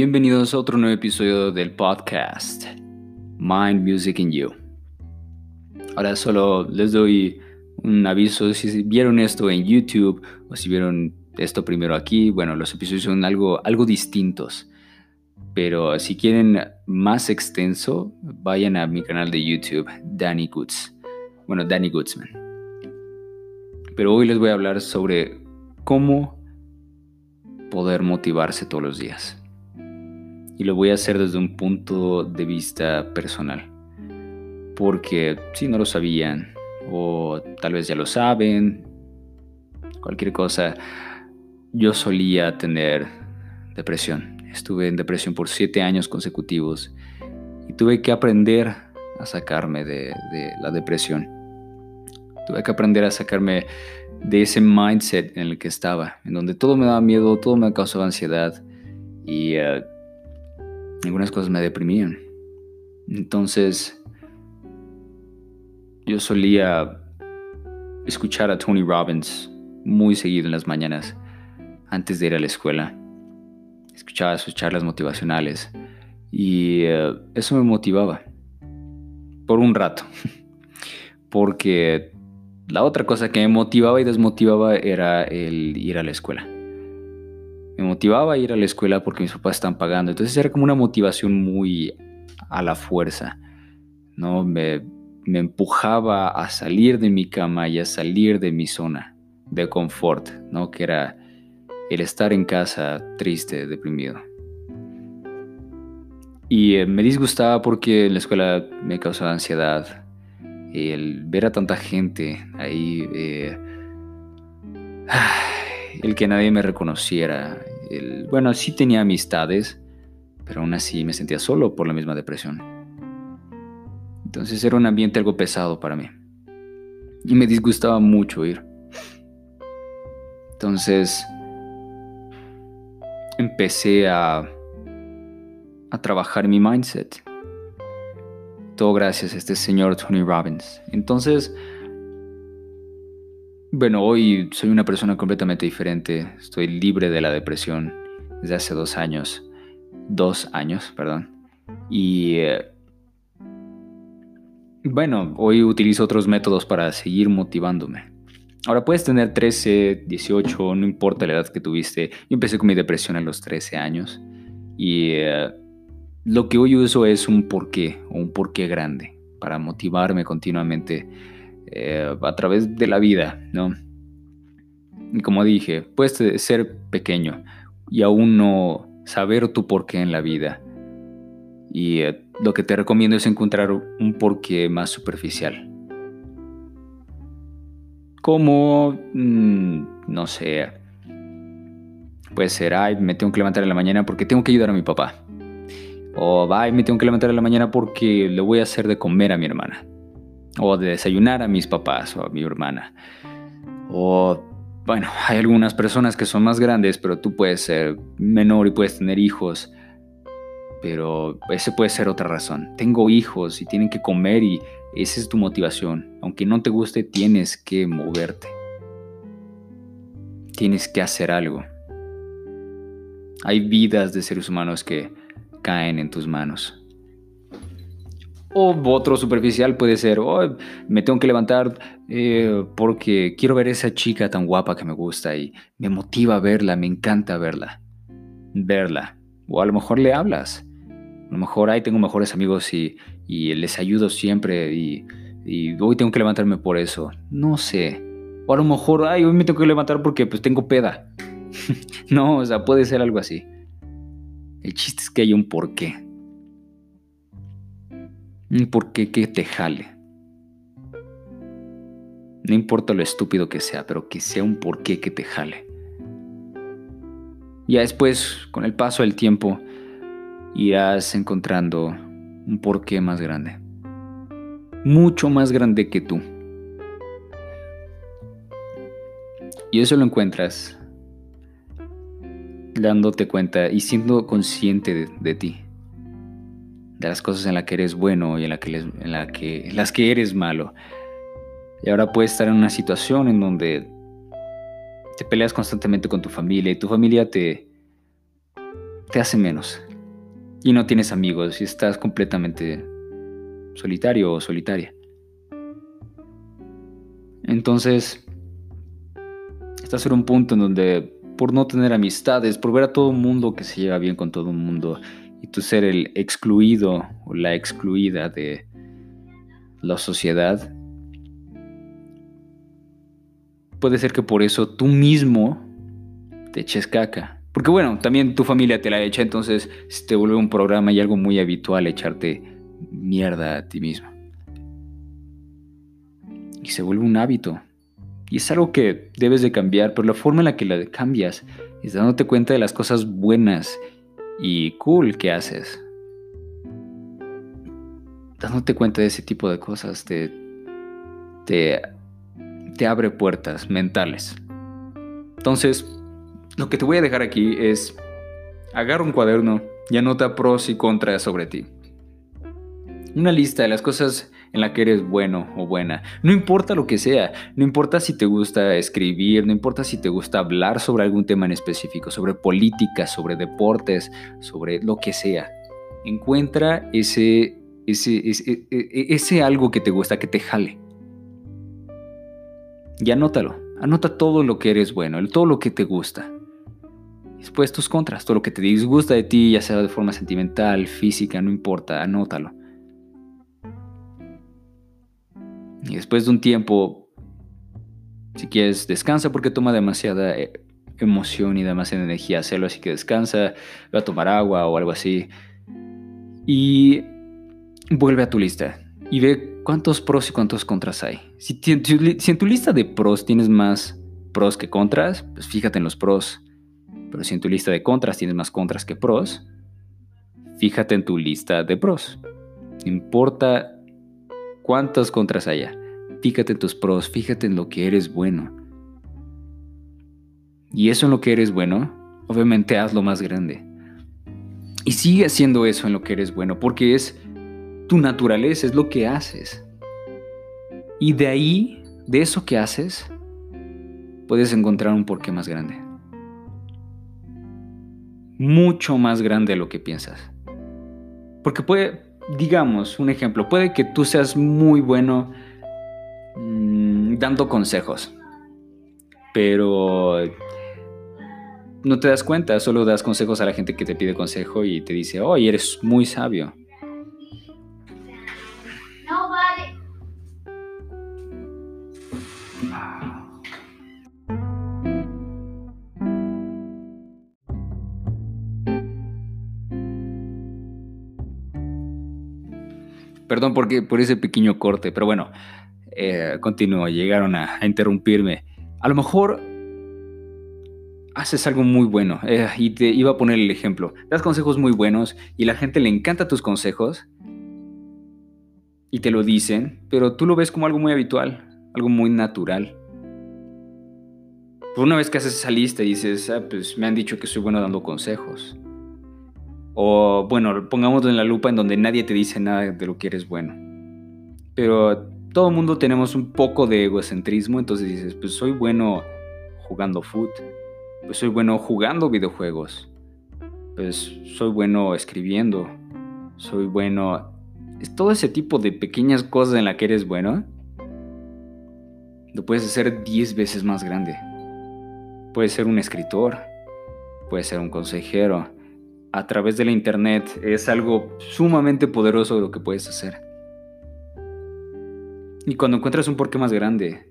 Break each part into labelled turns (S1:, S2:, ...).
S1: Bienvenidos a otro nuevo episodio del podcast Mind Music in You. Ahora solo les doy un aviso si vieron esto en YouTube o si vieron esto primero aquí. Bueno, los episodios son algo, algo distintos. Pero si quieren más extenso, vayan a mi canal de YouTube, Danny Goods. Bueno, Danny Goodsman. Pero hoy les voy a hablar sobre cómo poder motivarse todos los días y lo voy a hacer desde un punto de vista personal. Porque si no lo sabían, o tal vez ya lo saben, cualquier cosa, yo solía tener depresión. Estuve en depresión por siete años consecutivos y tuve que aprender a sacarme de, la depresión. Tuve que aprender a sacarme de ese mindset en el que estaba, en donde todo me daba miedo, todo me causaba ansiedad y eh, algunas cosas me deprimían. Entonces, yo solía escuchar a Tony Robbins muy seguido en las mañanas antes de ir a la escuela. Escuchaba sus charlas motivacionales y eh, eso me motivaba por un rato. Porque la otra cosa que me motivaba y desmotivaba era el ir a la escuela me motivaba a ir a la escuela porque mis papás están pagando. Entonces era como una motivación muy a la fuerza, ¿no? Me, me empujaba a salir de mi cama y a salir de mi zona de confort, ¿no? Que era el estar en casa triste, deprimido. Y eh, me disgustaba porque en la escuela me causaba ansiedad. El ver a tanta gente ahí, eh, el que nadie me reconociera, bueno, sí tenía amistades, pero aún así me sentía solo por la misma depresión. Entonces era un ambiente algo pesado para mí. Y me disgustaba mucho ir. Entonces empecé a, a trabajar mi mindset. Todo gracias a este señor Tony Robbins. Entonces, bueno, hoy soy una persona completamente diferente. Estoy libre de la depresión desde hace dos años. Dos años, perdón. Y eh, bueno, hoy utilizo otros métodos para seguir motivándome. Ahora puedes tener 13, 18, no importa la edad que tuviste. Yo empecé con mi depresión a los 13 años. Y eh, lo que hoy uso es un porqué, un porqué grande, para motivarme continuamente eh, a través de la vida, ¿no? Y como dije, puedes ser pequeño y aún no saber tu porqué en la vida. Y eh, lo que te recomiendo es encontrar un porqué más superficial. Como, mm, no sé, puede ser, ay, me tengo que levantar en la mañana porque tengo que ayudar a mi papá. O, ay, me tengo que levantar en la mañana porque le voy a hacer de comer a mi hermana o de desayunar a mis papás o a mi hermana. O, bueno, hay algunas personas que son más grandes, pero tú puedes ser menor y puedes tener hijos. Pero ese puede ser otra razón. Tengo hijos y tienen que comer y esa es tu motivación. Aunque no te guste, tienes que moverte. Tienes que hacer algo. Hay vidas de seres humanos que caen en tus manos. O otro superficial puede ser, oh, me tengo que levantar eh, porque quiero ver a esa chica tan guapa que me gusta y me motiva verla, me encanta verla. Verla. O a lo mejor le hablas. A lo mejor ahí tengo mejores amigos y, les ayudo siempre y, y, hoy tengo que levantarme por eso. No sé. O a lo mejor, ay, hoy me tengo que levantar porque pues tengo peda. no, o sea, puede ser algo así. El chiste es que hay un porqué. Un porqué que te jale. No importa lo estúpido que sea, pero que sea un porqué que te jale. Ya después, con el paso del tiempo, irás encontrando un porqué más grande. Mucho más grande que tú. Y eso lo encuentras dándote cuenta y siendo consciente de ti de las cosas en las que eres bueno y en, la que, en, la que, las que eres malo. Y ahora puedes estar en una situación en donde te peleas constantemente con tu familia y tu familia te, te hace menos. y no tienes amigos y estás completamente solitario o solitaria. Entonces, estás en un punto en donde por no tener amistades, por ver a todo el mundo que se lleva bien con todo el mundo y tú ser el excluido o la excluida de la sociedad, puede ser que por eso tú mismo te eches caca. Porque bueno, también tu familia te la echa, entonces se te vuelve un programa y algo muy habitual echarte mierda a ti mismo. Y se vuelve un hábito. Y es algo que debes de cambiar, pero la forma en la que la cambias es dándote cuenta de las cosas buenas y cool que haces. Dándote cuenta de ese tipo de cosas te, te, te abre puertas mentales. Entonces, lo que te voy a dejar aquí es, agarra un cuaderno y anota pros y contras sobre ti. Una lista de las cosas en la que eres bueno o buena. No importa lo que sea, no importa si te gusta escribir, no importa si te gusta hablar sobre algún tema en específico, sobre política, sobre deportes, sobre lo que sea. Encuentra ese, ese, ese, e, e, ese algo que te gusta, que te jale. Y anótalo. Anota todo lo que eres bueno, todo lo que te gusta. Después tus contras, todo lo que te disgusta de ti, ya sea de forma sentimental, física, no importa, anótalo. Y después de un tiempo, si quieres, descansa porque toma demasiada eh, emoción y demasiada energía hacerlo, así que descansa, ve a tomar agua o algo así. Y vuelve a tu lista y ve cuántos pros y cuántos contras hay. Si, si en tu lista de pros tienes más pros que contras, pues fíjate en los pros. Pero si en tu lista de contras tienes más contras que pros, fíjate en tu lista de pros. No importa cuántas contras haya. Fíjate en tus pros, fíjate en lo que eres bueno. Y eso en lo que eres bueno, obviamente hazlo más grande. Y sigue haciendo eso en lo que eres bueno, porque es tu naturaleza, es lo que haces. Y de ahí, de eso que haces, puedes encontrar un porqué más grande. Mucho más grande de lo que piensas. Porque puede, digamos, un ejemplo, puede que tú seas muy bueno mm, dando consejos, pero no te das cuenta, solo das consejos a la gente que te pide consejo y te dice, oh, eres muy sabio. Perdón porque, por ese pequeño corte, pero bueno, eh, llegaron a, interrumpirme. A lo mejor haces algo muy bueno eh, y te iba a poner el ejemplo. Das consejos muy buenos y la gente le encanta tus consejos y te lo dicen, pero tú lo ves como algo muy habitual, algo muy natural. Por una vez que haces esa lista y dices, ah, pues me han dicho que soy bueno dando consejos. O bueno, pongámoslo en la lupa en donde nadie te dice nada de lo que eres bueno. Pero todo mundo tenemos un poco de egocentrismo, entonces dices, pues soy bueno jugando foot, pues soy bueno jugando videojuegos, pues soy bueno escribiendo, soy bueno... Es todo ese tipo de pequeñas cosas en las que eres bueno, lo puedes hacer 10 veces más grande. Puedes ser un escritor, puedes ser un consejero, a través de la internet es algo sumamente poderoso lo que puedes hacer. Y cuando encuentras un porqué más grande,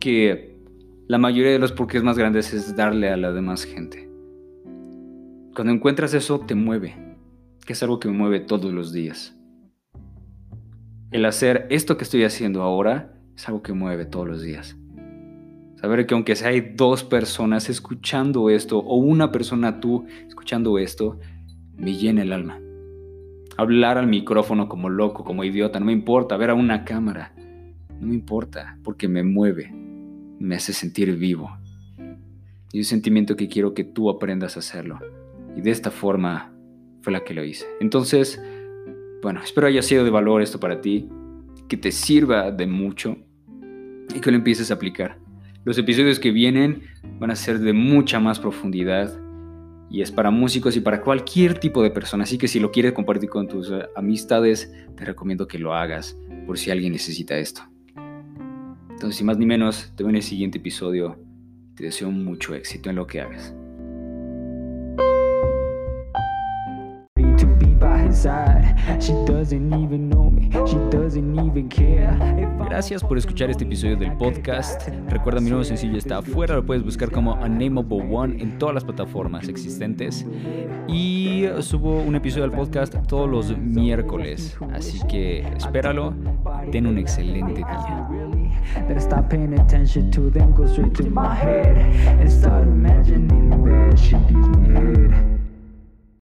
S1: que la mayoría de los porqués más grandes es darle a la demás gente. Cuando encuentras eso te mueve, que es algo que me mueve todos los días. El hacer esto que estoy haciendo ahora es algo que mueve todos los días. Saber que aunque sea hay dos personas escuchando esto o una persona tú escuchando esto, me llena el alma. Hablar al micrófono como loco, como idiota, no me importa. Ver a una cámara, no me importa, porque me mueve, me hace sentir vivo. Y un sentimiento que quiero que tú aprendas a hacerlo. Y de esta forma fue la que lo hice. Entonces, bueno, espero haya sido de valor esto para ti, que te sirva de mucho y que lo empieces a aplicar. Los episodios que vienen van a ser de mucha más profundidad y es para músicos y para cualquier tipo de persona. Así que si lo quieres compartir con tus eh, amistades, te recomiendo que lo hagas por si alguien necesita esto. Entonces, sin más ni menos, te veo en el siguiente episodio. Te deseo mucho éxito en lo que hagas. Gracias por escuchar este episodio del podcast. Recuerda mi nuevo sencillo está afuera, lo puedes buscar como Unnameable One en todas las plataformas existentes. Y subo un episodio del podcast todos los miércoles, así que espéralo. Ten un excelente día. That stop paying attention to them go straight to my head and start imagining that shit.